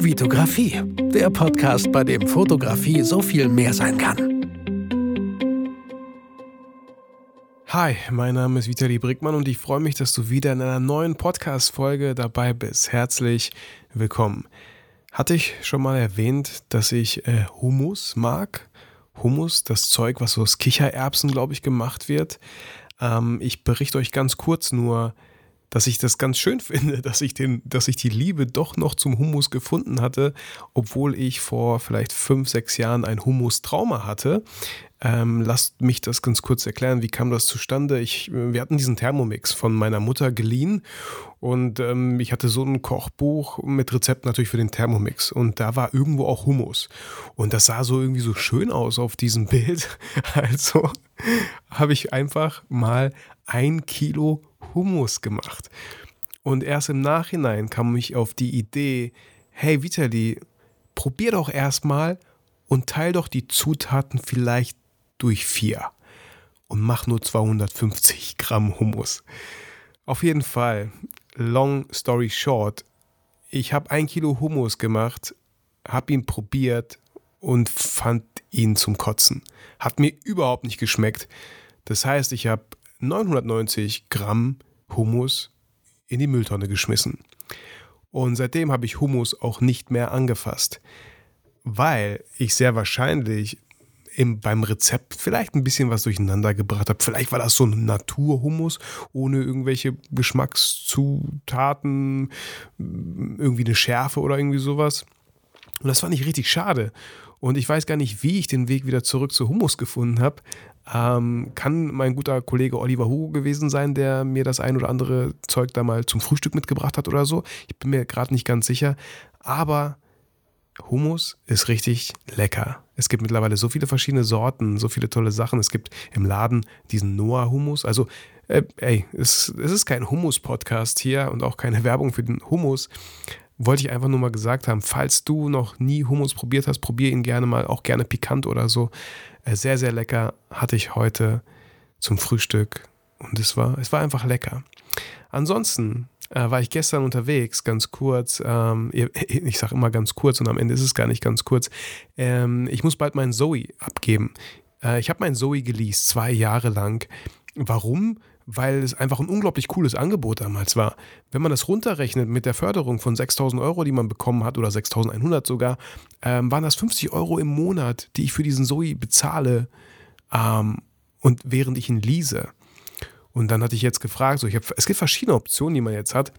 Vitografie, der Podcast, bei dem Fotografie so viel mehr sein kann. Hi, mein Name ist Vitali Brickmann und ich freue mich, dass du wieder in einer neuen Podcast-Folge dabei bist. Herzlich willkommen. Hatte ich schon mal erwähnt, dass ich äh, Hummus mag? Hummus, das Zeug, was aus Kichererbsen, glaube ich, gemacht wird. Ähm, ich berichte euch ganz kurz nur, dass ich das ganz schön finde, dass ich, den, dass ich die Liebe doch noch zum Hummus gefunden hatte, obwohl ich vor vielleicht fünf, sechs Jahren ein Hummus-Trauma hatte. Ähm, lasst mich das ganz kurz erklären. Wie kam das zustande? Ich, wir hatten diesen Thermomix von meiner Mutter geliehen und ähm, ich hatte so ein Kochbuch mit Rezept natürlich für den Thermomix und da war irgendwo auch Hummus und das sah so irgendwie so schön aus auf diesem Bild. Also habe ich einfach mal ein Kilo Hummus gemacht. Und erst im Nachhinein kam ich auf die Idee, hey Vitali, probier doch erstmal und teil doch die Zutaten vielleicht durch vier und mach nur 250 Gramm Hummus. Auf jeden Fall, long story short, ich habe ein Kilo Hummus gemacht, habe ihn probiert und fand ihn zum Kotzen. Hat mir überhaupt nicht geschmeckt. Das heißt, ich habe 990 Gramm Hummus in die Mülltonne geschmissen. Und seitdem habe ich Hummus auch nicht mehr angefasst, weil ich sehr wahrscheinlich im, beim Rezept vielleicht ein bisschen was durcheinander gebracht habe. Vielleicht war das so ein Naturhummus ohne irgendwelche Geschmackszutaten, irgendwie eine Schärfe oder irgendwie sowas. Und das fand ich richtig schade. Und ich weiß gar nicht, wie ich den Weg wieder zurück zu Hummus gefunden habe. Ähm, kann mein guter Kollege Oliver Hugo gewesen sein, der mir das ein oder andere Zeug da mal zum Frühstück mitgebracht hat oder so. Ich bin mir gerade nicht ganz sicher. Aber Hummus ist richtig lecker. Es gibt mittlerweile so viele verschiedene Sorten, so viele tolle Sachen. Es gibt im Laden diesen Noah-Hummus. Also, äh, ey, es, es ist kein Hummus-Podcast hier und auch keine Werbung für den Hummus. Wollte ich einfach nur mal gesagt haben, falls du noch nie Hummus probiert hast, probier ihn gerne mal, auch gerne pikant oder so. Äh, sehr, sehr lecker hatte ich heute zum Frühstück und es war, es war einfach lecker. Ansonsten äh, war ich gestern unterwegs, ganz kurz. Ähm, ich sage immer ganz kurz und am Ende ist es gar nicht ganz kurz. Ähm, ich muss bald meinen Zoe abgeben. Äh, ich habe meinen Zoe geleast, zwei Jahre lang. Warum? Weil es einfach ein unglaublich cooles Angebot damals war. Wenn man das runterrechnet mit der Förderung von 6000 Euro, die man bekommen hat, oder 6100 sogar, ähm, waren das 50 Euro im Monat, die ich für diesen Zoe bezahle. Ähm, und während ich ihn lease. Und dann hatte ich jetzt gefragt, so hab, es gibt verschiedene Optionen, die man jetzt hat.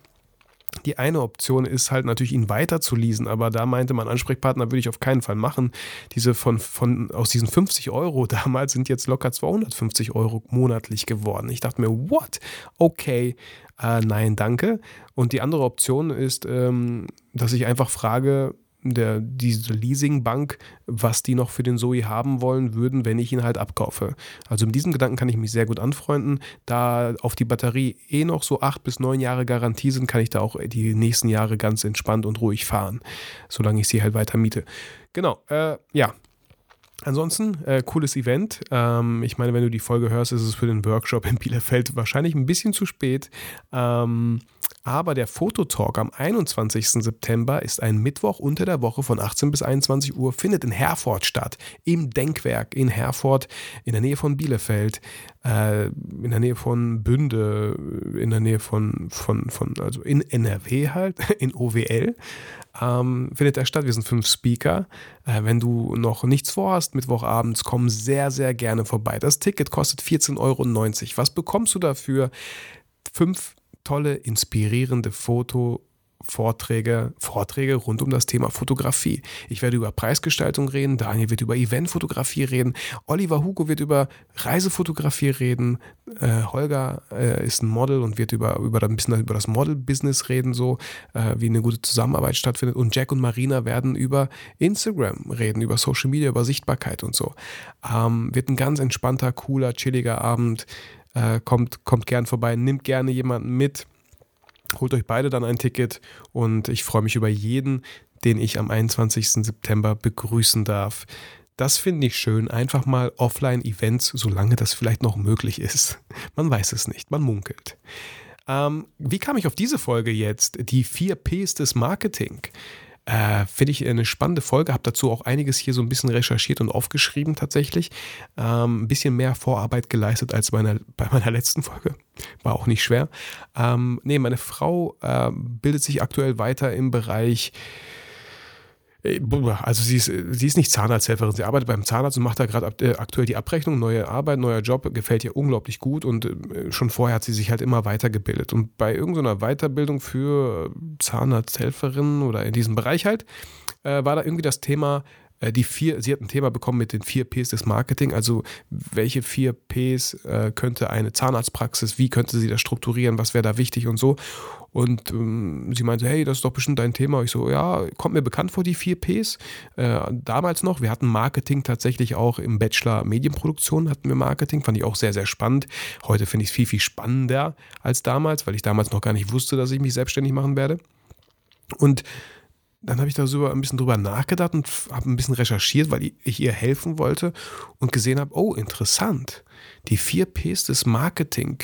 Die eine Option ist halt natürlich, ihn weiter zu leasen, aber da meinte mein Ansprechpartner, würde ich auf keinen Fall machen. Diese von, von, aus diesen 50 Euro damals sind jetzt locker 250 Euro monatlich geworden. Ich dachte mir, what? Okay, äh, nein, danke. Und die andere Option ist, ähm, dass ich einfach frage, der, diese Leasingbank, was die noch für den Zoe haben wollen würden, wenn ich ihn halt abkaufe. Also mit diesem Gedanken kann ich mich sehr gut anfreunden. Da auf die Batterie eh noch so acht bis neun Jahre Garantie sind, kann ich da auch die nächsten Jahre ganz entspannt und ruhig fahren, solange ich sie halt weiter miete. Genau, äh, ja, Ansonsten, äh, cooles Event. Ähm, ich meine, wenn du die Folge hörst, ist es für den Workshop in Bielefeld wahrscheinlich ein bisschen zu spät. Ähm, aber der Fototalk am 21. September ist ein Mittwoch unter der Woche von 18 bis 21 Uhr, findet in Herford statt, im Denkwerk in Herford, in der Nähe von Bielefeld, äh, in der Nähe von Bünde, in der Nähe von, von, von also in NRW halt, in OWL. Ähm, findet er statt. Wir sind fünf Speaker. Äh, wenn du noch nichts vorhast, Mittwochabends, komm sehr, sehr gerne vorbei. Das Ticket kostet 14,90 Euro. Was bekommst du dafür? Fünf tolle, inspirierende Foto- Vorträge, Vorträge rund um das Thema Fotografie. Ich werde über Preisgestaltung reden, Daniel wird über Eventfotografie reden, Oliver Hugo wird über Reisefotografie reden, äh, Holger äh, ist ein Model und wird über, über ein bisschen über das Model-Business reden, so äh, wie eine gute Zusammenarbeit stattfindet. Und Jack und Marina werden über Instagram reden, über Social Media, über Sichtbarkeit und so. Ähm, wird ein ganz entspannter, cooler, chilliger Abend. Äh, kommt, kommt gern vorbei, nimmt gerne jemanden mit. Holt euch beide dann ein Ticket und ich freue mich über jeden, den ich am 21. September begrüßen darf. Das finde ich schön. Einfach mal Offline-Events, solange das vielleicht noch möglich ist. Man weiß es nicht, man munkelt. Ähm, wie kam ich auf diese Folge jetzt? Die vier Ps des Marketing. Äh, Finde ich eine spannende Folge, habe dazu auch einiges hier so ein bisschen recherchiert und aufgeschrieben tatsächlich. Ähm, ein bisschen mehr Vorarbeit geleistet als meiner, bei meiner letzten Folge. War auch nicht schwer. Ähm, nee, meine Frau äh, bildet sich aktuell weiter im Bereich also sie ist, sie ist nicht Zahnarzthelferin, sie arbeitet beim Zahnarzt und macht da gerade äh, aktuell die Abrechnung, neue Arbeit, neuer Job, gefällt ihr unglaublich gut und äh, schon vorher hat sie sich halt immer weitergebildet. Und bei irgendeiner Weiterbildung für Zahnarzthelferinnen oder in diesem Bereich halt, war da irgendwie das Thema, die vier, sie hat ein Thema bekommen mit den vier Ps des Marketing, also welche vier Ps könnte eine Zahnarztpraxis, wie könnte sie das strukturieren, was wäre da wichtig und so. Und ähm, sie meinte, hey, das ist doch bestimmt dein Thema. Ich so, ja, kommt mir bekannt vor, die vier Ps. Äh, damals noch, wir hatten Marketing tatsächlich auch im Bachelor Medienproduktion, hatten wir Marketing, fand ich auch sehr, sehr spannend. Heute finde ich es viel, viel spannender als damals, weil ich damals noch gar nicht wusste, dass ich mich selbstständig machen werde. Und dann habe ich darüber ein bisschen drüber nachgedacht und habe ein bisschen recherchiert, weil ich ihr helfen wollte und gesehen habe, oh, interessant. Die vier Ps des Marketing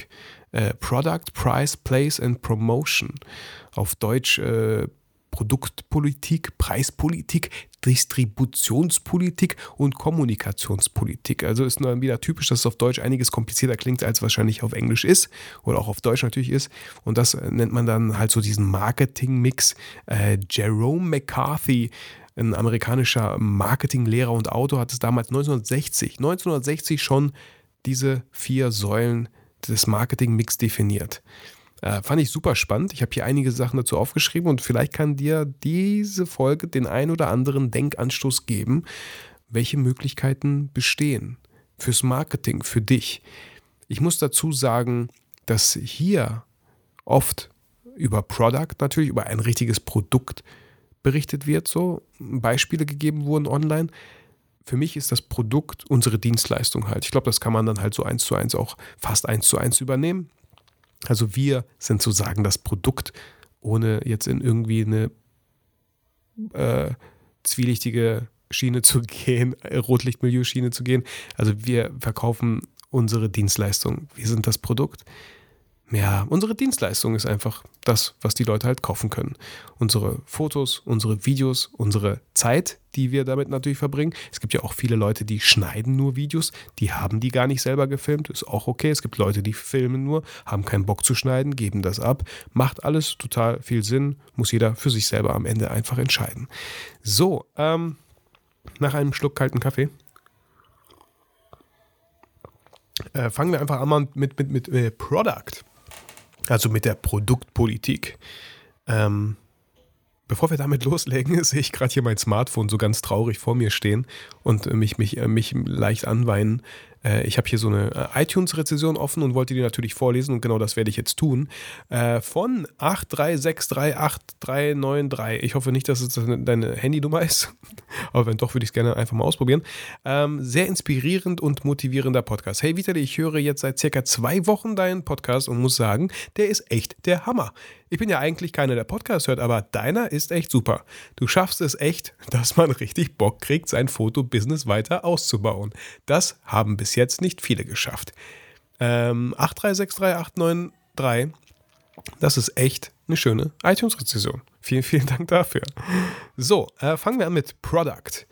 äh, Product, Price, Place and Promotion. Auf Deutsch äh, Produktpolitik, Preispolitik, Distributionspolitik und Kommunikationspolitik. Also ist nur wieder typisch, dass es auf Deutsch einiges komplizierter klingt, als wahrscheinlich auf Englisch ist oder auch auf Deutsch natürlich ist. Und das nennt man dann halt so diesen Marketing-Mix. Äh, Jerome McCarthy, ein amerikanischer Marketinglehrer und Autor, hat es damals 1960, 1960 schon diese vier Säulen des Marketing-Mix definiert. Äh, fand ich super spannend. Ich habe hier einige Sachen dazu aufgeschrieben und vielleicht kann dir diese Folge den ein oder anderen Denkanstoß geben, welche Möglichkeiten bestehen fürs Marketing, für dich. Ich muss dazu sagen, dass hier oft über Product natürlich, über ein richtiges Produkt berichtet wird, so Beispiele gegeben wurden online für mich ist das Produkt unsere Dienstleistung halt. Ich glaube, das kann man dann halt so eins zu eins auch fast eins zu eins übernehmen. Also wir sind sozusagen das Produkt, ohne jetzt in irgendwie eine äh, zwielichtige Schiene zu gehen, Rotlichtmilieu-Schiene zu gehen. Also wir verkaufen unsere Dienstleistung. Wir sind das Produkt ja, unsere Dienstleistung ist einfach das, was die Leute halt kaufen können. Unsere Fotos, unsere Videos, unsere Zeit, die wir damit natürlich verbringen. Es gibt ja auch viele Leute, die schneiden nur Videos, die haben die gar nicht selber gefilmt, ist auch okay. Es gibt Leute, die filmen nur, haben keinen Bock zu schneiden, geben das ab. Macht alles total viel Sinn, muss jeder für sich selber am Ende einfach entscheiden. So, ähm, nach einem Schluck kalten Kaffee äh, fangen wir einfach an mit, mit, mit, mit äh, Product also mit der Produktpolitik. Ähm, bevor wir damit loslegen, sehe ich gerade hier mein Smartphone so ganz traurig vor mir stehen und mich, mich, äh, mich leicht anweinen. Äh, ich habe hier so eine äh, iTunes-Rezession offen und wollte die natürlich vorlesen und genau das werde ich jetzt tun. Von 8363893. Ich hoffe nicht, dass es deine Handynummer ist, aber wenn doch, würde ich es gerne einfach mal ausprobieren. Ähm, sehr inspirierend und motivierender Podcast. Hey Vitali, ich höre jetzt seit circa zwei Wochen deinen Podcast und muss sagen, der ist echt der Hammer. Ich bin ja eigentlich keiner, der Podcast hört, aber deiner ist echt super. Du schaffst es echt, dass man richtig Bock kriegt, sein Fotobusiness weiter auszubauen. Das haben bis jetzt nicht viele geschafft. Ähm, 8363893, das ist echt eine schöne iTunes-Rezession. Vielen, vielen Dank dafür. So, äh, fangen wir an mit Product.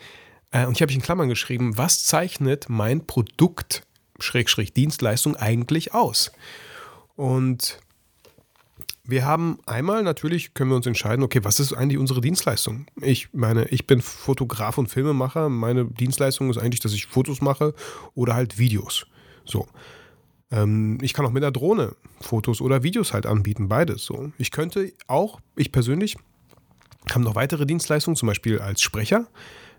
Äh, und ich habe in Klammern geschrieben, was zeichnet mein Produkt, Schrägstrich Dienstleistung eigentlich aus? Und wir haben einmal natürlich, können wir uns entscheiden, okay, was ist eigentlich unsere Dienstleistung? Ich meine, ich bin Fotograf und Filmemacher. Meine Dienstleistung ist eigentlich, dass ich Fotos mache oder halt Videos. So. Ähm, ich kann auch mit einer Drohne Fotos oder Videos halt anbieten, beides. So. Ich könnte auch, ich persönlich, habe noch weitere Dienstleistungen, zum Beispiel als Sprecher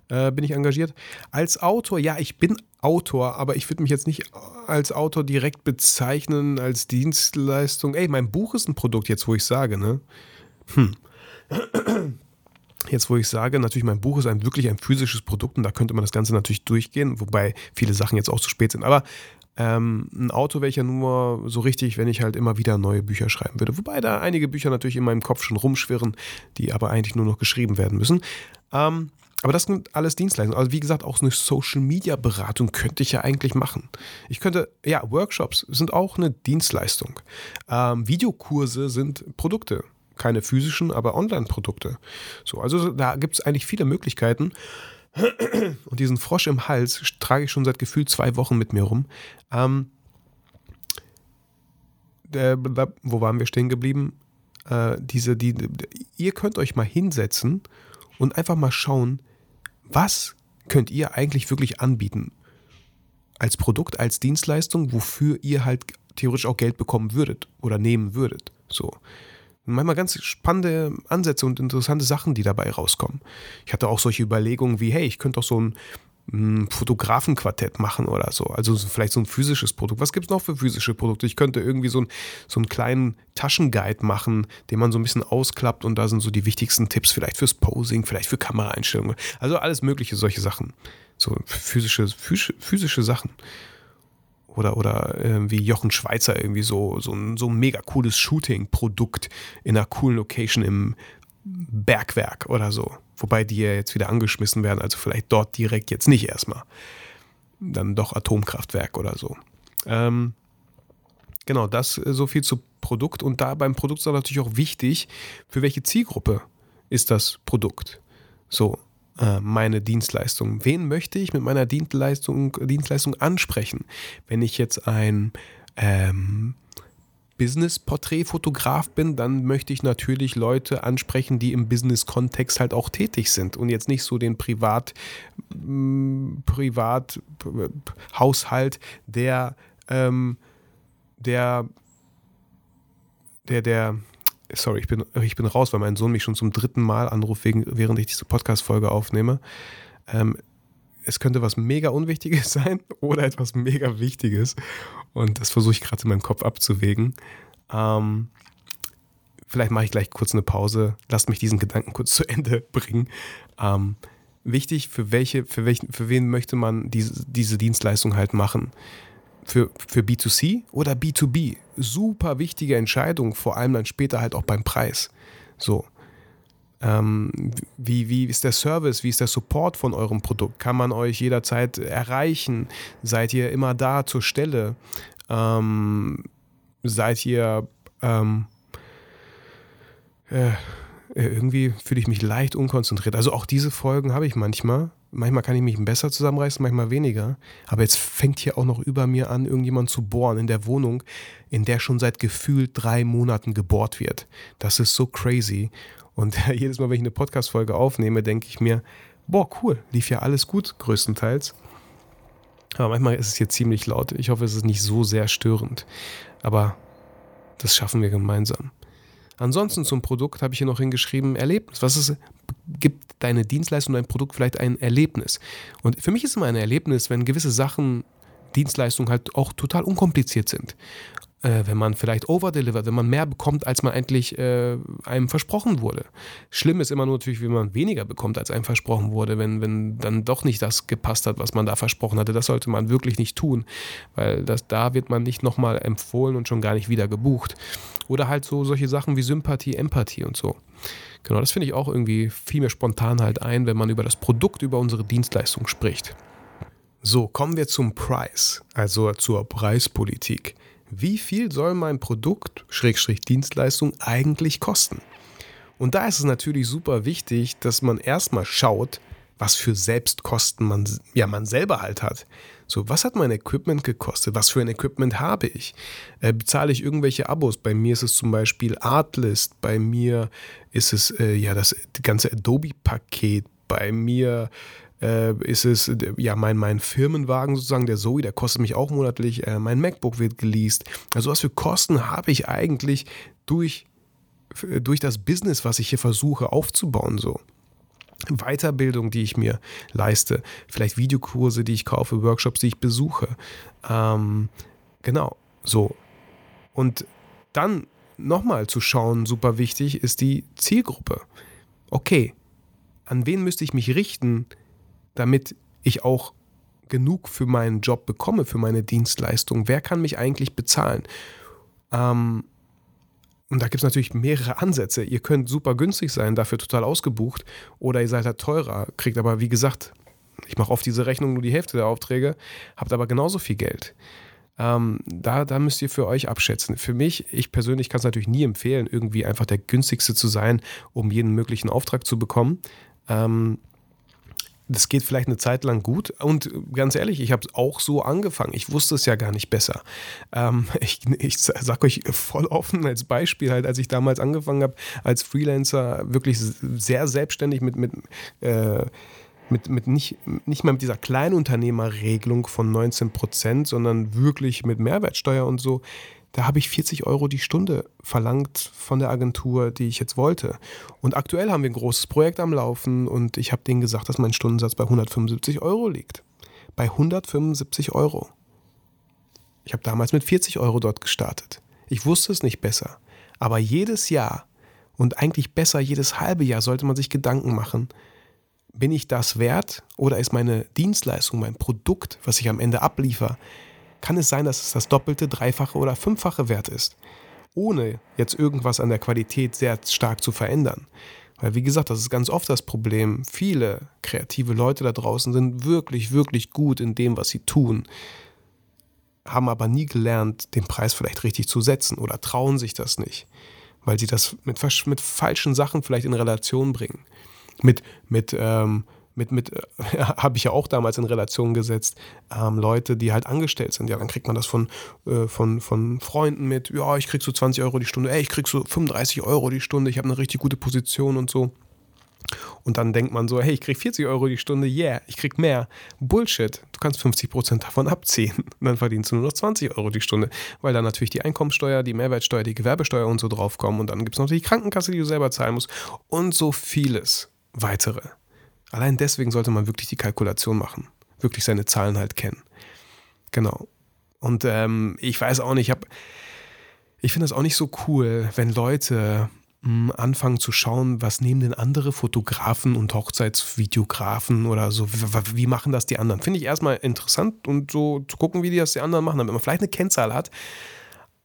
äh, bin ich engagiert. Als Autor, ja, ich bin Autor, aber ich würde mich jetzt nicht als Autor direkt bezeichnen, als Dienstleistung. Ey, mein Buch ist ein Produkt, jetzt wo ich sage, ne? Hm. Jetzt, wo ich sage, natürlich, mein Buch ist ein wirklich ein physisches Produkt und da könnte man das Ganze natürlich durchgehen, wobei viele Sachen jetzt auch zu spät sind. Aber ähm, ein Auto wäre ich ja nur so richtig, wenn ich halt immer wieder neue Bücher schreiben würde. Wobei da einige Bücher natürlich in meinem Kopf schon rumschwirren, die aber eigentlich nur noch geschrieben werden müssen. Ähm, aber das sind alles Dienstleistungen. Also wie gesagt, auch eine Social-Media-Beratung könnte ich ja eigentlich machen. Ich könnte, ja, Workshops sind auch eine Dienstleistung. Ähm, Videokurse sind Produkte. keine physischen, aber Online-Produkte. So, also da gibt es eigentlich viele Möglichkeiten. Und diesen Frosch im Hals trage ich schon seit gefühlt zwei Wochen mit mir rum. Ähm, der, wo waren wir stehen geblieben? Äh, diese, die, ihr könnt euch mal hinsetzen und einfach mal schauen, was könnt ihr eigentlich wirklich anbieten? Als Produkt, als Dienstleistung, wofür ihr halt theoretisch auch Geld bekommen würdet oder nehmen würdet. So. manchmal ganz spannende Ansätze und interessante Sachen, die dabei rauskommen. Ich hatte auch solche Überlegungen wie, hey, ich könnte doch so ein ein Fotografenquartett machen oder so. Also vielleicht so ein physisches Produkt. Was gibt es noch für physische Produkte? Ich könnte irgendwie so, ein, so einen kleinen Taschenguide machen, den man so ein bisschen ausklappt und da sind so die wichtigsten Tipps, vielleicht fürs Posing, vielleicht für Kameraeinstellungen. Also alles mögliche solche Sachen. So physische, physische, physische Sachen. Oder, oder äh, wie Jochen Schweizer irgendwie so, so ein, so ein mega cooles Shooting-Produkt in einer coolen Location im Bergwerk oder so. Wobei die ja jetzt wieder angeschmissen werden, also vielleicht dort direkt jetzt nicht erstmal. Dann doch Atomkraftwerk oder so. Ähm, genau, das äh, so viel zu Produkt. Und da beim Produkt ist natürlich auch wichtig, für welche Zielgruppe ist das Produkt. So, äh, meine Dienstleistung. Wen möchte ich mit meiner Dienstleistung, Dienstleistung ansprechen? Wenn ich jetzt ein ähm, Business-Porträtfotograf bin, dann möchte ich natürlich Leute ansprechen, die im Business-Kontext halt auch tätig sind und jetzt nicht so den Privat, mm, Privat Haushalt, der, ähm, der, der, der, sorry, ich bin, ich bin raus, weil mein Sohn mich schon zum dritten Mal anruft, während ich diese Podcast-Folge aufnehme. Ähm, es könnte was mega Unwichtiges sein oder etwas mega Wichtiges. Und das versuche ich gerade in meinem Kopf abzuwägen. Ähm, vielleicht mache ich gleich kurz eine Pause. Lasst mich diesen Gedanken kurz zu Ende bringen. Ähm, wichtig, für, welche, für, welchen, für wen möchte man diese, diese Dienstleistung halt machen? Für, für B2C oder B2B? Super wichtige Entscheidung, vor allem dann später halt auch beim Preis. So. Ähm, wie, wie ist der Service, wie ist der Support von eurem Produkt? Kann man euch jederzeit erreichen? Seid ihr immer da zur Stelle? Ähm, seid ihr ähm, äh, irgendwie fühle ich mich leicht unkonzentriert. Also auch diese Folgen habe ich manchmal. Manchmal kann ich mich besser zusammenreißen, manchmal weniger. Aber jetzt fängt hier auch noch über mir an, irgendjemand zu bohren in der Wohnung, in der schon seit gefühlt drei Monaten gebohrt wird. Das ist so crazy. Und jedes Mal, wenn ich eine Podcast-Folge aufnehme, denke ich mir, boah, cool, lief ja alles gut, größtenteils. Aber manchmal ist es hier ziemlich laut. Ich hoffe, es ist nicht so sehr störend. Aber das schaffen wir gemeinsam. Ansonsten zum Produkt habe ich hier noch hingeschrieben, Erlebnis. Was ist, gibt deine Dienstleistung, dein Produkt vielleicht ein Erlebnis? Und für mich ist immer ein Erlebnis, wenn gewisse Sachen, Dienstleistungen halt auch total unkompliziert sind äh, wenn man vielleicht overdelivert, wenn man mehr bekommt, als man eigentlich äh, einem versprochen wurde. Schlimm ist immer nur natürlich, wenn man weniger bekommt, als einem versprochen wurde, wenn, wenn dann doch nicht das gepasst hat, was man da versprochen hatte. Das sollte man wirklich nicht tun, weil das, da wird man nicht nochmal empfohlen und schon gar nicht wieder gebucht. Oder halt so solche Sachen wie Sympathie, Empathie und so. Genau, das finde ich auch irgendwie viel mehr spontan halt ein, wenn man über das Produkt, über unsere Dienstleistung spricht. So, kommen wir zum Preis, also zur Preispolitik wie viel soll mein Produkt, Schrägstrich Dienstleistung, eigentlich kosten? Und da ist es natürlich super wichtig, dass man erstmal schaut, was für Selbstkosten man, ja, man selber halt hat. So, was hat mein Equipment gekostet? Was für ein Equipment habe ich? Äh, bezahle ich irgendwelche Abos? Bei mir ist es zum Beispiel Artlist, bei mir ist es äh, ja das ganze Adobe-Paket, bei mir äh, ist es, ja, mein, mein Firmenwagen sozusagen, der Zoe, der kostet mich auch monatlich, äh, mein MacBook wird geleast. Also was für Kosten habe ich eigentlich durch, durch das Business, was ich hier versuche aufzubauen, so. Weiterbildung, die ich mir leiste, vielleicht Videokurse, die ich kaufe, Workshops, die ich besuche. Ähm, genau, so. Und dann nochmal zu schauen, super wichtig, ist die Zielgruppe. Okay, an wen müsste ich mich richten, damit ich auch genug für meinen Job bekomme, für meine Dienstleistung? Wer kann mich eigentlich bezahlen? Ähm, und da gibt es natürlich mehrere Ansätze. Ihr könnt super günstig sein, dafür total ausgebucht, oder ihr seid halt teurer, kriegt aber, wie gesagt, ich mache oft diese Rechnung nur die Hälfte der Aufträge, habt aber genauso viel Geld. Ähm, da, da müsst ihr für euch abschätzen. Für mich, ich persönlich kann es natürlich nie empfehlen, irgendwie einfach der günstigste zu sein, um jeden möglichen Auftrag zu bekommen. Ähm, das geht vielleicht eine Zeit lang gut. Und ganz ehrlich, ich habe es auch so angefangen. Ich wusste es ja gar nicht besser. Ähm, ich ich sage euch voll offen als Beispiel, halt, als ich damals angefangen habe, als Freelancer wirklich sehr selbstständig mit, mit äh, mit, mit nicht, nicht mal mit dieser Kleinunternehmerregelung von 19 Prozent, sondern wirklich mit Mehrwertsteuer und so, da habe ich 40 Euro die Stunde verlangt von der Agentur, die ich jetzt wollte. Und aktuell haben wir ein großes Projekt am Laufen und ich habe denen gesagt, dass mein Stundensatz bei 175 Euro liegt. Bei 175 Euro. Ich habe damals mit 40 Euro dort gestartet. Ich wusste es nicht besser. Aber jedes Jahr und eigentlich besser jedes halbe Jahr sollte man sich Gedanken machen, bin ich das wert oder ist meine Dienstleistung, mein Produkt, was ich am Ende abliefer, kann es sein, dass es das doppelte, dreifache oder fünffache Wert ist, ohne jetzt irgendwas an der Qualität sehr stark zu verändern. Weil wie gesagt, das ist ganz oft das Problem. Viele kreative Leute da draußen sind wirklich, wirklich gut in dem, was sie tun, haben aber nie gelernt, den Preis vielleicht richtig zu setzen oder trauen sich das nicht, weil sie das mit, mit falschen Sachen vielleicht in Relation bringen. Mit, mit ähm, mit, mit äh, habe ich ja auch damals in Relation gesetzt, ähm, Leute, die halt angestellt sind. Ja, dann kriegt man das von, äh, von, von Freunden mit, ja, ich krieg so 20 Euro die Stunde, ey, ich krieg so 35 Euro die Stunde, ich habe eine richtig gute Position und so. Und dann denkt man so, hey, ich krieg 40 Euro die Stunde, yeah, ich krieg mehr. Bullshit, du kannst 50 Prozent davon abziehen. Und dann verdienst du nur noch 20 Euro die Stunde, weil dann natürlich die Einkommensteuer, die Mehrwertsteuer, die Gewerbesteuer und so draufkommen. Und dann gibt es noch die Krankenkasse, die du selber zahlen musst und so vieles weitere. Allein deswegen sollte man wirklich die Kalkulation machen, wirklich seine Zahlen halt kennen. Genau. Und ähm, ich weiß auch nicht, ich, ich finde das auch nicht so cool, wenn Leute mh, hm, anfangen zu schauen, was nehmen denn andere Fotografen und Hochzeitsvideografen oder so, wie, machen das die anderen. Finde ich erstmal interessant und so zu gucken, wie die das die anderen machen, damit man vielleicht eine Kennzahl hat.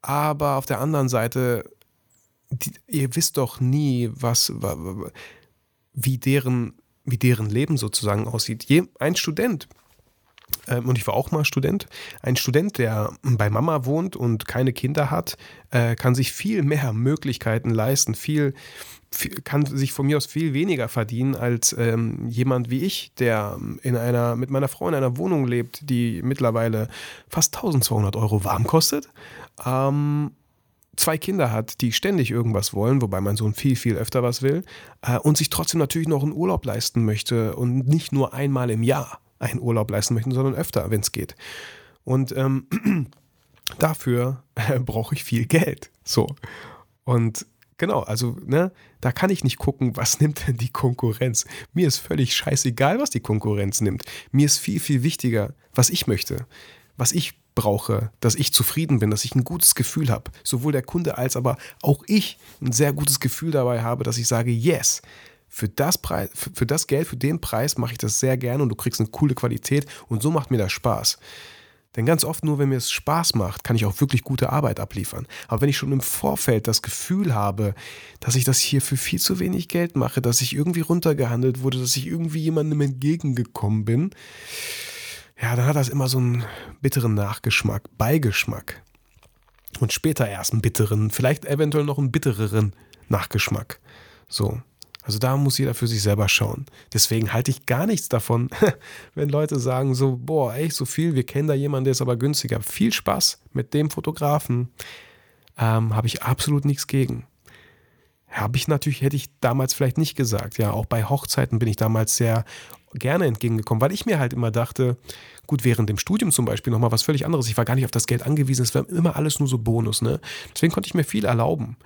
Aber auf der anderen Seite, die, ihr wisst doch nie, was, wie deren wie deren Leben sozusagen aussieht. Je, ein Student, ähm, und ich war auch mal Student, ein Student, der bei Mama wohnt und keine Kinder hat, äh, kann sich viel mehr Möglichkeiten leisten, viel, viel, kann sich von mir aus viel weniger verdienen als ähm, jemand wie ich, der in einer, mit meiner Frau in einer Wohnung lebt, die mittlerweile fast 1200 Euro warm kostet. Ähm, zwei Kinder hat, die ständig irgendwas wollen, wobei mein Sohn viel, viel öfter was will, äh, und sich trotzdem natürlich noch einen Urlaub leisten möchte und nicht nur einmal im Jahr einen Urlaub leisten möchte, sondern öfter, wenn es geht. Und ähm, dafür äh, brauche ich viel Geld. So. Und genau, also, ne, da kann ich nicht gucken, was nimmt denn die Konkurrenz. Mir ist völlig scheißegal, was die Konkurrenz nimmt. Mir ist viel, viel wichtiger, was ich möchte, was ich brauche, dass ich zufrieden bin, dass ich ein gutes Gefühl habe. Sowohl der Kunde als aber auch ich ein sehr gutes Gefühl dabei habe, dass ich sage, yes, für das, Preis, für das Geld, für den Preis mache ich das sehr gerne und du kriegst eine coole Qualität und so macht mir das Spaß. Denn ganz oft nur, wenn mir es Spaß macht, kann ich auch wirklich gute Arbeit abliefern. Aber wenn ich schon im Vorfeld das Gefühl habe, dass ich das hier für viel zu wenig Geld mache, dass ich irgendwie runtergehandelt wurde, dass ich irgendwie jemandem entgegengekommen bin, ja, dann hat das immer so einen bitteren Nachgeschmack, Beigeschmack. Und später erst einen bitteren, vielleicht eventuell noch einen bittereren Nachgeschmack. So. Also da muss jeder für sich selber schauen. Deswegen halte ich gar nichts davon, wenn Leute sagen so, boah, echt so viel, wir kennen da jemanden, der ist aber günstiger. Viel Spaß mit dem Fotografen. Ähm, Habe ich absolut nichts gegen. Habe ich natürlich, hätte ich damals vielleicht nicht gesagt. Ja, auch bei Hochzeiten bin ich damals sehr gerne entgegengekommen, weil ich mir halt immer dachte, gut, während dem Studium zum Beispiel nochmal was völlig anderes. Ich war gar nicht auf das Geld angewiesen, es war immer alles nur so Bonus, ne? Deswegen konnte ich mir viel erlauben.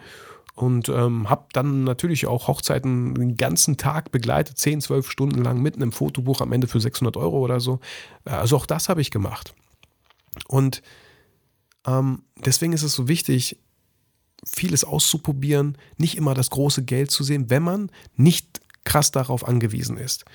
Und ähm, habe dann natürlich auch Hochzeiten den ganzen Tag begleitet, 10, 12 Stunden lang mit einem Fotobuch am Ende für 600 Euro oder so. Also auch das habe ich gemacht. Und ähm, deswegen ist es so wichtig, vieles auszuprobieren, nicht immer das große Geld zu sehen, wenn man nicht krass darauf angewiesen ist.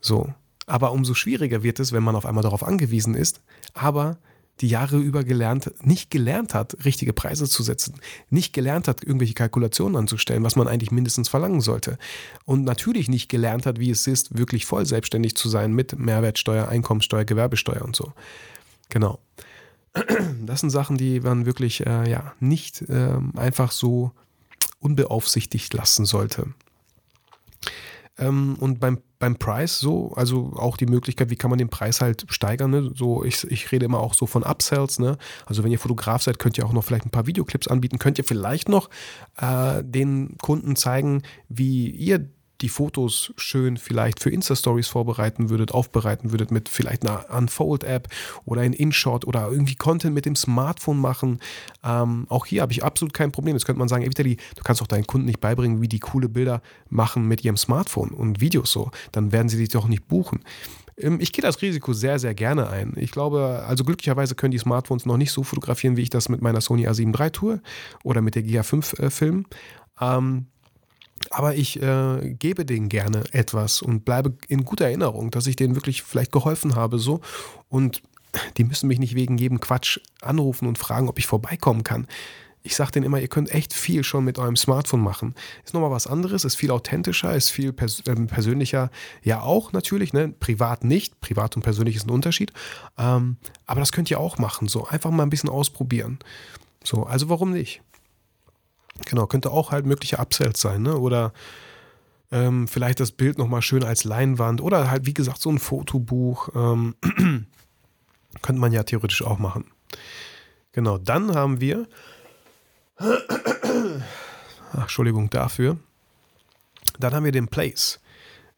So. Aber umso schwieriger wird es, wenn man auf einmal darauf angewiesen ist, aber die Jahre über gelernt, nicht gelernt hat, richtige Preise zu setzen, nicht gelernt hat, irgendwelche Kalkulationen anzustellen, was man eigentlich mindestens verlangen sollte. Und natürlich nicht gelernt hat, wie es ist, wirklich voll selbstständig zu sein mit Mehrwertsteuer, Einkommensteuer, Gewerbesteuer und so. Genau. Das sind Sachen, die man wirklich äh, ja, nicht äh, einfach so unbeaufsichtigt lassen sollte. Ähm, und beim, beim Preis so, also auch die Möglichkeit, wie kann man den Preis halt steigern. Ne? So, ich, ich rede immer auch so von Upsells. Ne? Also wenn ihr Fotograf seid, könnt ihr auch noch vielleicht ein paar Videoclips anbieten. Könnt ihr vielleicht noch äh, den Kunden zeigen, wie ihr die Fotos schön vielleicht für Insta-Stories vorbereiten würdet, aufbereiten würdet mit vielleicht einer Unfold-App oder ein InShot oder irgendwie Content mit dem Smartphone machen. Ähm, auch hier habe ich absolut kein Problem. Jetzt könnte man sagen, ey du kannst doch deinen Kunden nicht beibringen, wie die coole Bilder machen mit ihrem Smartphone und Videos so. Dann werden sie dich doch nicht buchen. Ähm, ich gehe das Risiko sehr, sehr gerne ein. Ich glaube, also glücklicherweise können die Smartphones noch nicht so fotografieren, wie ich das mit meiner Sony A7 III tue oder mit der GH5 äh, filmen. Ähm, aber ich äh, gebe denen gerne etwas und bleibe in guter Erinnerung, dass ich denen wirklich vielleicht geholfen habe so und die müssen mich nicht wegen jedem Quatsch anrufen und fragen, ob ich vorbeikommen kann. Ich sage denen immer, ihr könnt echt viel schon mit eurem Smartphone machen. Ist nochmal was anderes, ist viel authentischer, ist viel pers äh, persönlicher. Ja, auch natürlich, ne? privat nicht. Privat und persönlich ist ein Unterschied. Ähm, aber das könnt ihr auch machen. So einfach mal ein bisschen ausprobieren. So, also warum nicht? Genau, könnte auch halt mögliche Upsells sein, ne? Oder ähm, vielleicht das Bild nochmal schön als Leinwand oder halt, wie gesagt, so ein Fotobuch. Ähm, könnte man ja theoretisch auch machen. Genau, dann haben wir. Ach, Entschuldigung dafür. Dann haben wir den Place,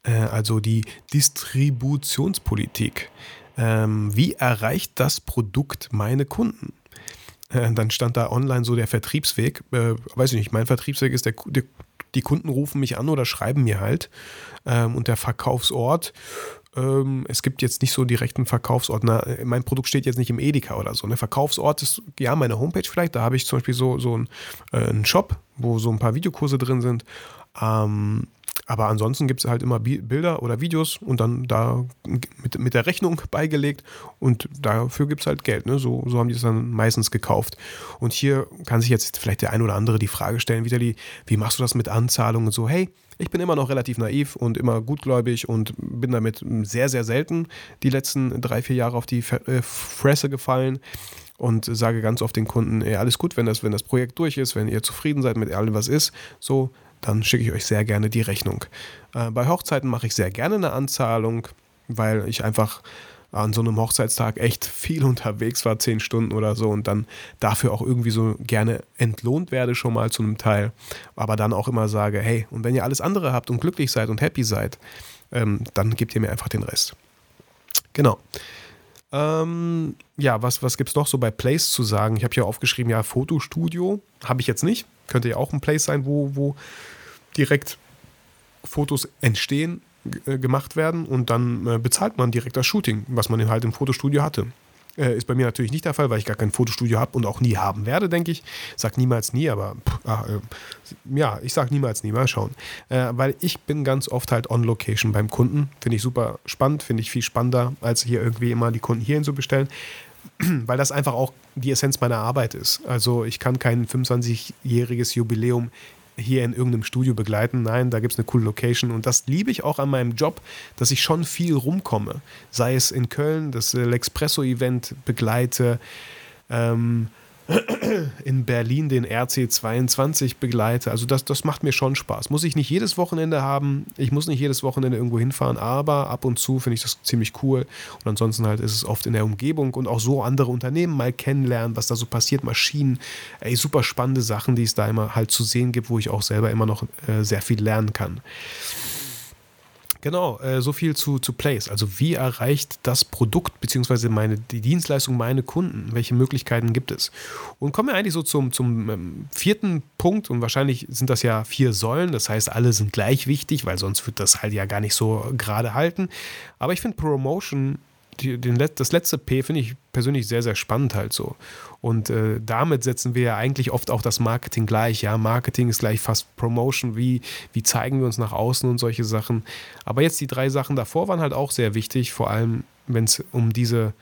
äh, also die Distributionspolitik. Ähm, wie erreicht das Produkt meine Kunden? Äh, dann stand da online so der Vertriebsweg. Äh, weiß ich nicht, mein Vertriebsweg ist, der, der, die Kunden rufen mich an oder schreiben mir halt. Ähm, und der Verkaufsort, ähm, es gibt jetzt nicht so direkten Verkaufsort. Na, mein Produkt steht jetzt nicht im Edeka oder so. Der ne? Verkaufsort ist ja meine Homepage vielleicht. Da habe ich zum Beispiel so, so einen, äh, einen Shop, wo so ein paar Videokurse drin sind. Ähm, aber ansonsten gibt es halt immer Bilder oder Videos und dann da mit, mit der Rechnung beigelegt und dafür gibt es halt Geld. Ne? So, so haben die es dann meistens gekauft. Und hier kann sich jetzt vielleicht der ein oder andere die Frage stellen, Vitali, wie machst du das mit Anzahlungen und so? Hey, ich bin immer noch relativ naiv und immer gutgläubig und bin damit sehr, sehr selten die letzten drei, vier Jahre auf die äh, Fresse gefallen und sage ganz oft den Kunden, ey, alles gut, wenn das, wenn das Projekt durch ist, wenn ihr zufrieden seid mit allem, was ist, so, dann schicke ich euch sehr gerne die Rechnung. Äh, bei Hochzeiten mache ich sehr gerne eine Anzahlung, weil ich einfach an so einem Hochzeitstag echt viel unterwegs war, zehn Stunden oder so und dann dafür auch irgendwie so gerne entlohnt werde schon mal zu einem Teil, aber dann auch immer sage, hey, und wenn ihr alles andere habt und glücklich seid und happy seid, ähm, dann gebt ihr mir einfach den Rest. Genau. Ähm, ja, was, was gibt es noch so bei Place zu sagen? Ich habe hier aufgeschrieben, ja, Fotostudio habe ich jetzt nicht. Könnte ja auch ein Place sein, wo, wo direkt Fotos entstehen, äh, gemacht werden und dann äh, bezahlt man direkt das Shooting, was man halt im Fotostudio hatte. Äh, ist bei mir natürlich nicht der Fall, weil ich gar kein Fotostudio habe und auch nie haben werde, denke ich. Sag niemals nie, aber pff, ach, äh, ja, ich sag niemals nie, mal schauen. Äh, weil ich bin ganz oft halt on Location beim Kunden. Finde ich super spannend, finde ich viel spannender, als hier irgendwie immer die Kunden hierhin zu bestellen. weil das einfach auch die Essenz meiner Arbeit ist. Also ich kann kein 25-jähriges Jubiläum hier in irgendeinem Studio begleiten. Nein, da gibt es eine coole Location. Und das liebe ich auch an meinem Job, dass ich schon viel rumkomme. Sei es in Köln, das L'Expresso-Event begleite, ähm, in Berlin den RC22 begleite. Also das, das macht mir schon Spaß. Muss ich nicht jedes Wochenende haben. Ich muss nicht jedes Wochenende irgendwo hinfahren, aber ab und zu finde ich das ziemlich cool. Und ansonsten halt ist es oft in der Umgebung und auch so andere Unternehmen mal kennenlernen, was da so passiert, Maschinen, ey, super spannende Sachen, die es da immer halt zu sehen gibt, wo ich auch selber immer noch äh, sehr viel lernen kann. Genau, äh, so viel zu, zu Place. Also wie erreicht das Produkt bzw. Die Dienstleistung meine Kunden? Welche Möglichkeiten gibt es? Und kommen wir eigentlich so zum, zum ähm, vierten Punkt und wahrscheinlich sind das ja vier Säulen, das heißt alle sind gleich wichtig, weil sonst wird das halt ja gar nicht so gerade halten. Aber ich finde Promotion die, den, das letzte P finde ich persönlich sehr, sehr spannend halt so. Und äh, damit setzen wir ja eigentlich oft auch das Marketing gleich. Ja, Marketing ist gleich fast Promotion. Wie, wie zeigen wir uns nach außen und solche Sachen. Aber jetzt die drei Sachen davor waren halt auch sehr wichtig, vor allem wenn es um diese,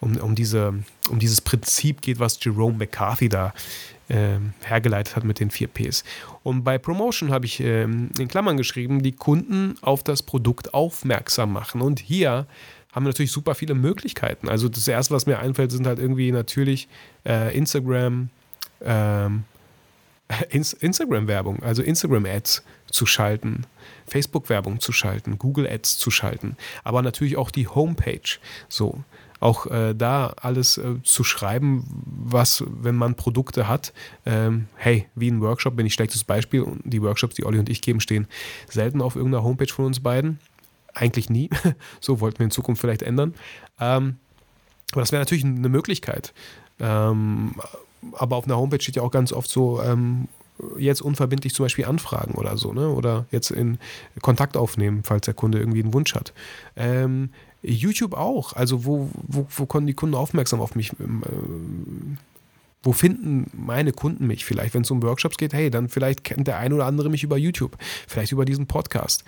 um, um, diese, um dieses Prinzip geht, was Jerome McCarthy da äh, hergeleitet hat mit den vier Ps. Und bei Promotion habe ich äh, in Klammern geschrieben, die Kunden auf das Produkt aufmerksam machen. Und hier haben wir natürlich super viele Möglichkeiten. Also das Erste, was mir einfällt, sind halt irgendwie natürlich äh, Instagram, ähm, Instagram-Werbung, also Instagram-Ads zu schalten, Facebook-Werbung zu schalten, Google-Ads zu schalten, aber natürlich auch die Homepage. So, auch äh, da alles äh, zu schreiben, was, wenn man Produkte hat, ähm, hey, wie ein Workshop, bin ich schlechtes Beispiel. Und die Workshops, die Olli und ich geben, stehen selten auf irgendeiner Homepage von uns beiden. Eigentlich nie. so wollten wir in Zukunft vielleicht ändern. Ähm, aber das wäre natürlich eine Möglichkeit. Ähm, aber auf einer Homepage steht ja auch ganz oft so, ähm, jetzt unverbindlich zum Beispiel anfragen oder so, ne? Oder jetzt in Kontakt aufnehmen, falls der Kunde irgendwie einen Wunsch hat. Ähm, YouTube auch. Also wo, wo, wo kommen die Kunden aufmerksam auf mich? Ähm, wo finden meine Kunden mich vielleicht, wenn es um Workshops geht? Hey, dann vielleicht kennt der ein oder andere mich über YouTube, vielleicht über diesen Podcast.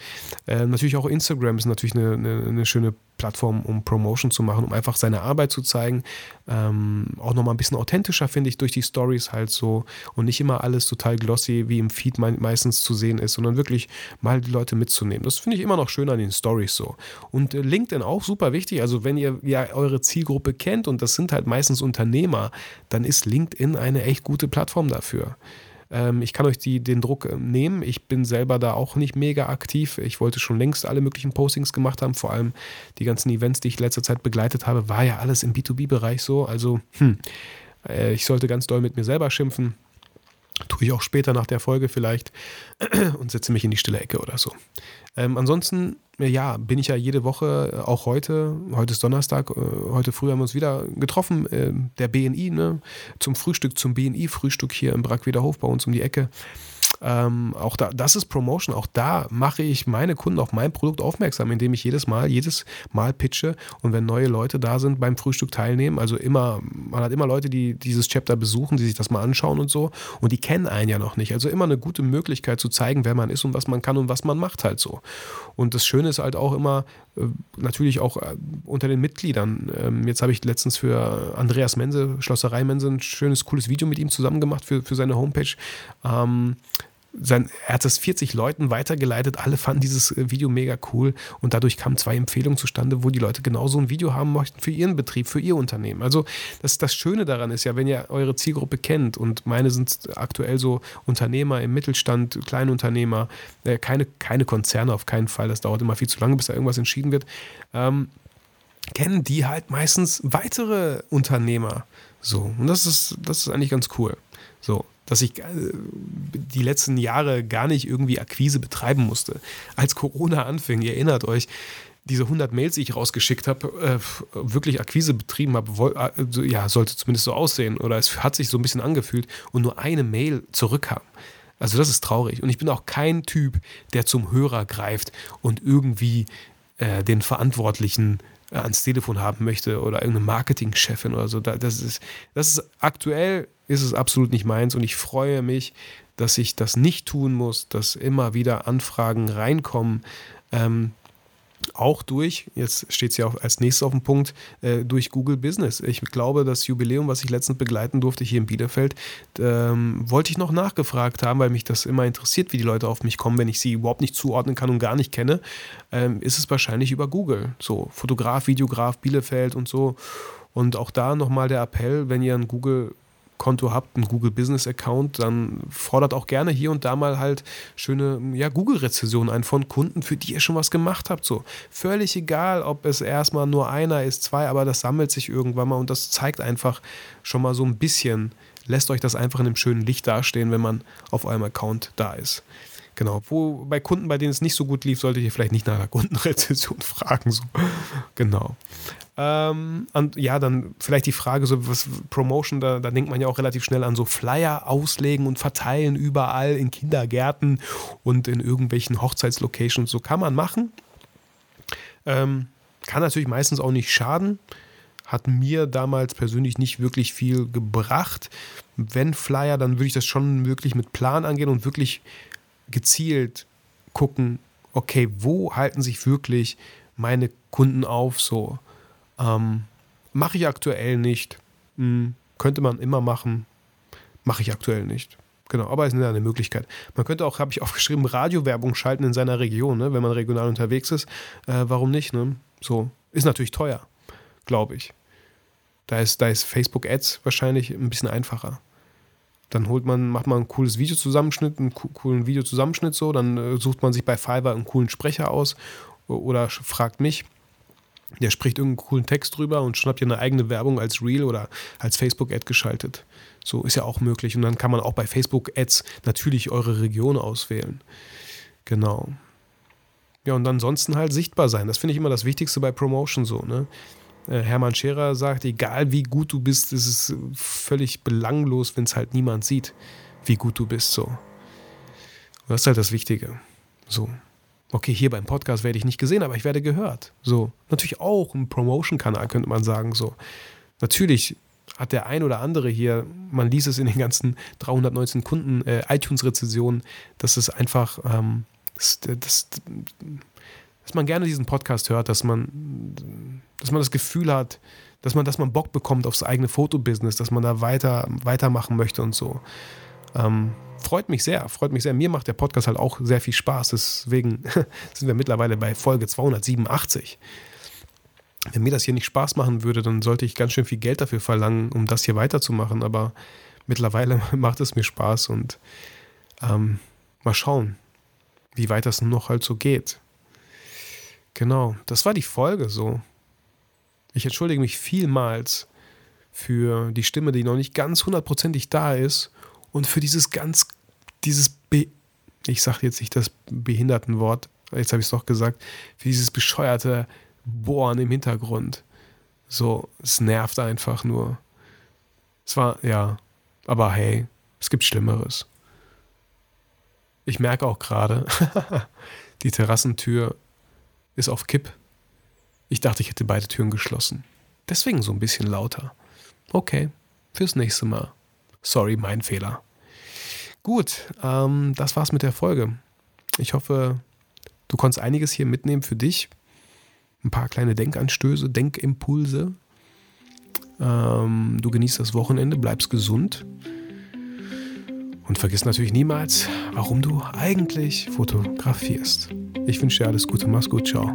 Äh, natürlich auch Instagram ist natürlich eine, eine, eine schöne Plattform, um Promotion zu machen, um einfach seine Arbeit zu zeigen. Ähm, auch nochmal ein bisschen authentischer, finde ich, durch die Stories halt so und nicht immer alles total glossy, wie im Feed meistens zu sehen ist, sondern wirklich mal die Leute mitzunehmen. Das finde ich immer noch schön an den Stories so. Und äh, LinkedIn auch super wichtig. Also, wenn ihr ja eure Zielgruppe kennt und das sind halt meistens Unternehmer, dann ist LinkedIn eine echt gute Plattform dafür. Ähm, ich kann euch die, den Druck ähm, nehmen. Ich bin selber da auch nicht mega aktiv. Ich wollte schon längst alle möglichen Postings gemacht haben. Vor allem die ganzen Events, die ich letzter Zeit begleitet habe, war ja alles im B2B-Bereich so. Also, hm, äh, ich sollte ganz doll mit mir selber schimpfen. Tue ich auch später nach der Folge vielleicht und setze mich in die stille Ecke oder so. Ähm, ansonsten, ja, bin ich ja jede Woche, äh, auch heute, heute ist Donnerstag, äh, heute früh haben wir uns wieder getroffen, äh, der BNI, ne, zum Frühstück, zum BNI-Frühstück hier im Brackweder Hof bei uns um die Ecke. Ähm, auch da, das ist Promotion. Auch da mache ich meine Kunden auf mein Produkt aufmerksam, indem ich jedes Mal, jedes Mal pitche und wenn neue Leute da sind, beim Frühstück teilnehmen. Also immer, man hat immer Leute, die dieses Chapter besuchen, die sich das mal anschauen und so. Und die kennen einen ja noch nicht. Also immer eine gute Möglichkeit zu zeigen, wer man ist und was man kann und was man macht halt so. Und das Schöne ist halt auch immer, äh, natürlich auch äh, unter den Mitgliedern. Ähm, jetzt habe ich letztens für Andreas Mense, Schlosserei Mense, ein schönes, cooles Video mit ihm zusammen gemacht für, für seine Homepage. Ähm, sein, er hat das 40 Leuten weitergeleitet, alle fanden dieses äh, Video mega cool und dadurch kamen zwei Empfehlungen zustande, wo die Leute genau so ein Video haben möchten für ihren Betrieb, für ihr Unternehmen. Also das, das Schöne daran ist ja, wenn ihr eure Zielgruppe kennt und meine sind aktuell so Unternehmer im Mittelstand, Kleinunternehmer, äh, keine, keine Konzerne auf keinen Fall, das dauert immer viel zu lange, bis da irgendwas entschieden wird, ähm, kennen die halt meistens weitere Unternehmer. So, und das ist, das ist eigentlich ganz cool. So, dass ich äh, die letzten Jahre gar nicht irgendwie Akquise betreiben musste. Als Corona anfing, ihr erinnert euch, diese 100 Mails, die ich rausgeschickt habe, äh, wirklich Akquise betrieben habe, äh, ja, sollte zumindest so aussehen oder es hat sich so ein bisschen angefühlt und nur eine Mail zurückkam. Also das ist traurig und ich bin auch kein Typ, der zum Hörer greift und irgendwie äh, den Verantwortlichen ans Telefon haben möchte oder irgendeine Marketingchefin oder so. Das ist, das ist aktuell ist es absolut nicht meins und ich freue mich, dass ich das nicht tun muss, dass immer wieder Anfragen reinkommen. Ähm, auch durch, jetzt steht es ja auch als nächstes auf dem Punkt, äh, durch Google Business. Ich glaube, das Jubiläum, was ich letztens begleiten durfte hier in Bielefeld, ähm, wollte ich noch nachgefragt haben, weil mich das immer interessiert, wie die Leute auf mich kommen, wenn ich sie überhaupt nicht zuordnen kann und gar nicht kenne, ähm, ist es wahrscheinlich über Google. So, Fotograf, Videograf, Bielefeld und so. Und auch da nochmal der Appell, wenn ihr ein Google Konto habt, einen Google Business Account, dann fordert auch gerne hier und da mal halt schöne ja, Google-Rezessionen ein von Kunden, für die ihr schon was gemacht habt. So völlig egal, ob es erstmal nur einer ist, zwei, aber das sammelt sich irgendwann mal und das zeigt einfach schon mal so ein bisschen, lässt euch das einfach in einem schönen Licht dastehen, wenn man auf eurem Account da ist. Genau, wo bei Kunden, bei denen es nicht so gut lief, solltet ihr vielleicht nicht nach der Kundenrezession fragen. So. Genau. Ähm, und ja, dann vielleicht die Frage, so was Promotion, da, da denkt man ja auch relativ schnell an so Flyer auslegen und verteilen überall in Kindergärten und in irgendwelchen Hochzeitslocations. So kann man machen. Ähm, kann natürlich meistens auch nicht schaden. Hat mir damals persönlich nicht wirklich viel gebracht. Wenn Flyer, dann würde ich das schon wirklich mit Plan angehen und wirklich gezielt gucken, okay, wo halten sich wirklich meine Kunden auf? So, ähm, Mache ich aktuell nicht. Hm, könnte man immer machen. Mache ich aktuell nicht. Genau, aber es ist eine Möglichkeit. Man könnte auch, habe ich aufgeschrieben, Radiowerbung schalten in seiner Region, ne? wenn man regional unterwegs ist. Äh, warum nicht? Ne? So, Ist natürlich teuer, glaube ich. Da ist, da ist Facebook Ads wahrscheinlich ein bisschen einfacher. Dann holt man, macht man ein cooles Videozusammenschnitt, einen coolen Videozusammenschnitt so, dann äh, sucht man sich bei Fiverr einen coolen Sprecher aus oder fragt mich. Der spricht irgendeinen coolen Text drüber und schon habt ihr eine eigene Werbung als Reel oder als Facebook-Ad geschaltet. So ist ja auch möglich. Und dann kann man auch bei Facebook-Ads natürlich eure Region auswählen. Genau. Ja, und ansonsten halt sichtbar sein. Das finde ich immer das Wichtigste bei Promotion so. Ne? Äh, Hermann Scherer sagt, egal wie gut du bist, ist es völlig belanglos, wenn es halt niemand sieht, wie gut du bist. So. das ist halt das Wichtige. So. Okay, hier beim Podcast werde ich nicht gesehen, aber ich werde gehört. So. Natürlich auch ein Promotion-Kanal, könnte man sagen. So. Natürlich hat der ein oder andere hier, man liest es in den ganzen 319 Kunden äh, iTunes-Rezensionen, dass es einfach, ähm, das, das, dass man gerne diesen Podcast hört, dass man, dass man das Gefühl hat, dass man, dass man Bock bekommt aufs eigene Fotobusiness, dass man da weiter, weitermachen möchte und so. Ähm, freut mich sehr, freut mich sehr. Mir macht der Podcast halt auch sehr viel Spaß. Deswegen sind wir mittlerweile bei Folge 287. Wenn mir das hier nicht Spaß machen würde, dann sollte ich ganz schön viel Geld dafür verlangen, um das hier weiterzumachen. Aber mittlerweile macht es mir Spaß und ähm, mal schauen, wie weit das noch halt so geht. Genau, das war die Folge so. Ich entschuldige mich vielmals für die Stimme, die noch nicht ganz hundertprozentig da ist und für dieses ganz, dieses, Be ich sage jetzt nicht das Behindertenwort, jetzt habe ich es doch gesagt, für dieses bescheuerte Bohren im Hintergrund. So, es nervt einfach nur. Es war, ja, aber hey, es gibt Schlimmeres. Ich merke auch gerade, die Terrassentür ist auf Kipp. Ich dachte, ich hätte beide Türen geschlossen. Deswegen so ein bisschen lauter. Okay, fürs nächste Mal. Sorry, mein Fehler. Gut, ähm, das war's mit der Folge. Ich hoffe, du konntest einiges hier mitnehmen für dich. Ein paar kleine Denkanstöße, Denkimpulse. Ähm, du genießt das Wochenende, bleibst gesund. Und vergiss natürlich niemals, warum du eigentlich fotografierst. Ich wünsche dir alles Gute, mach's gut, ciao.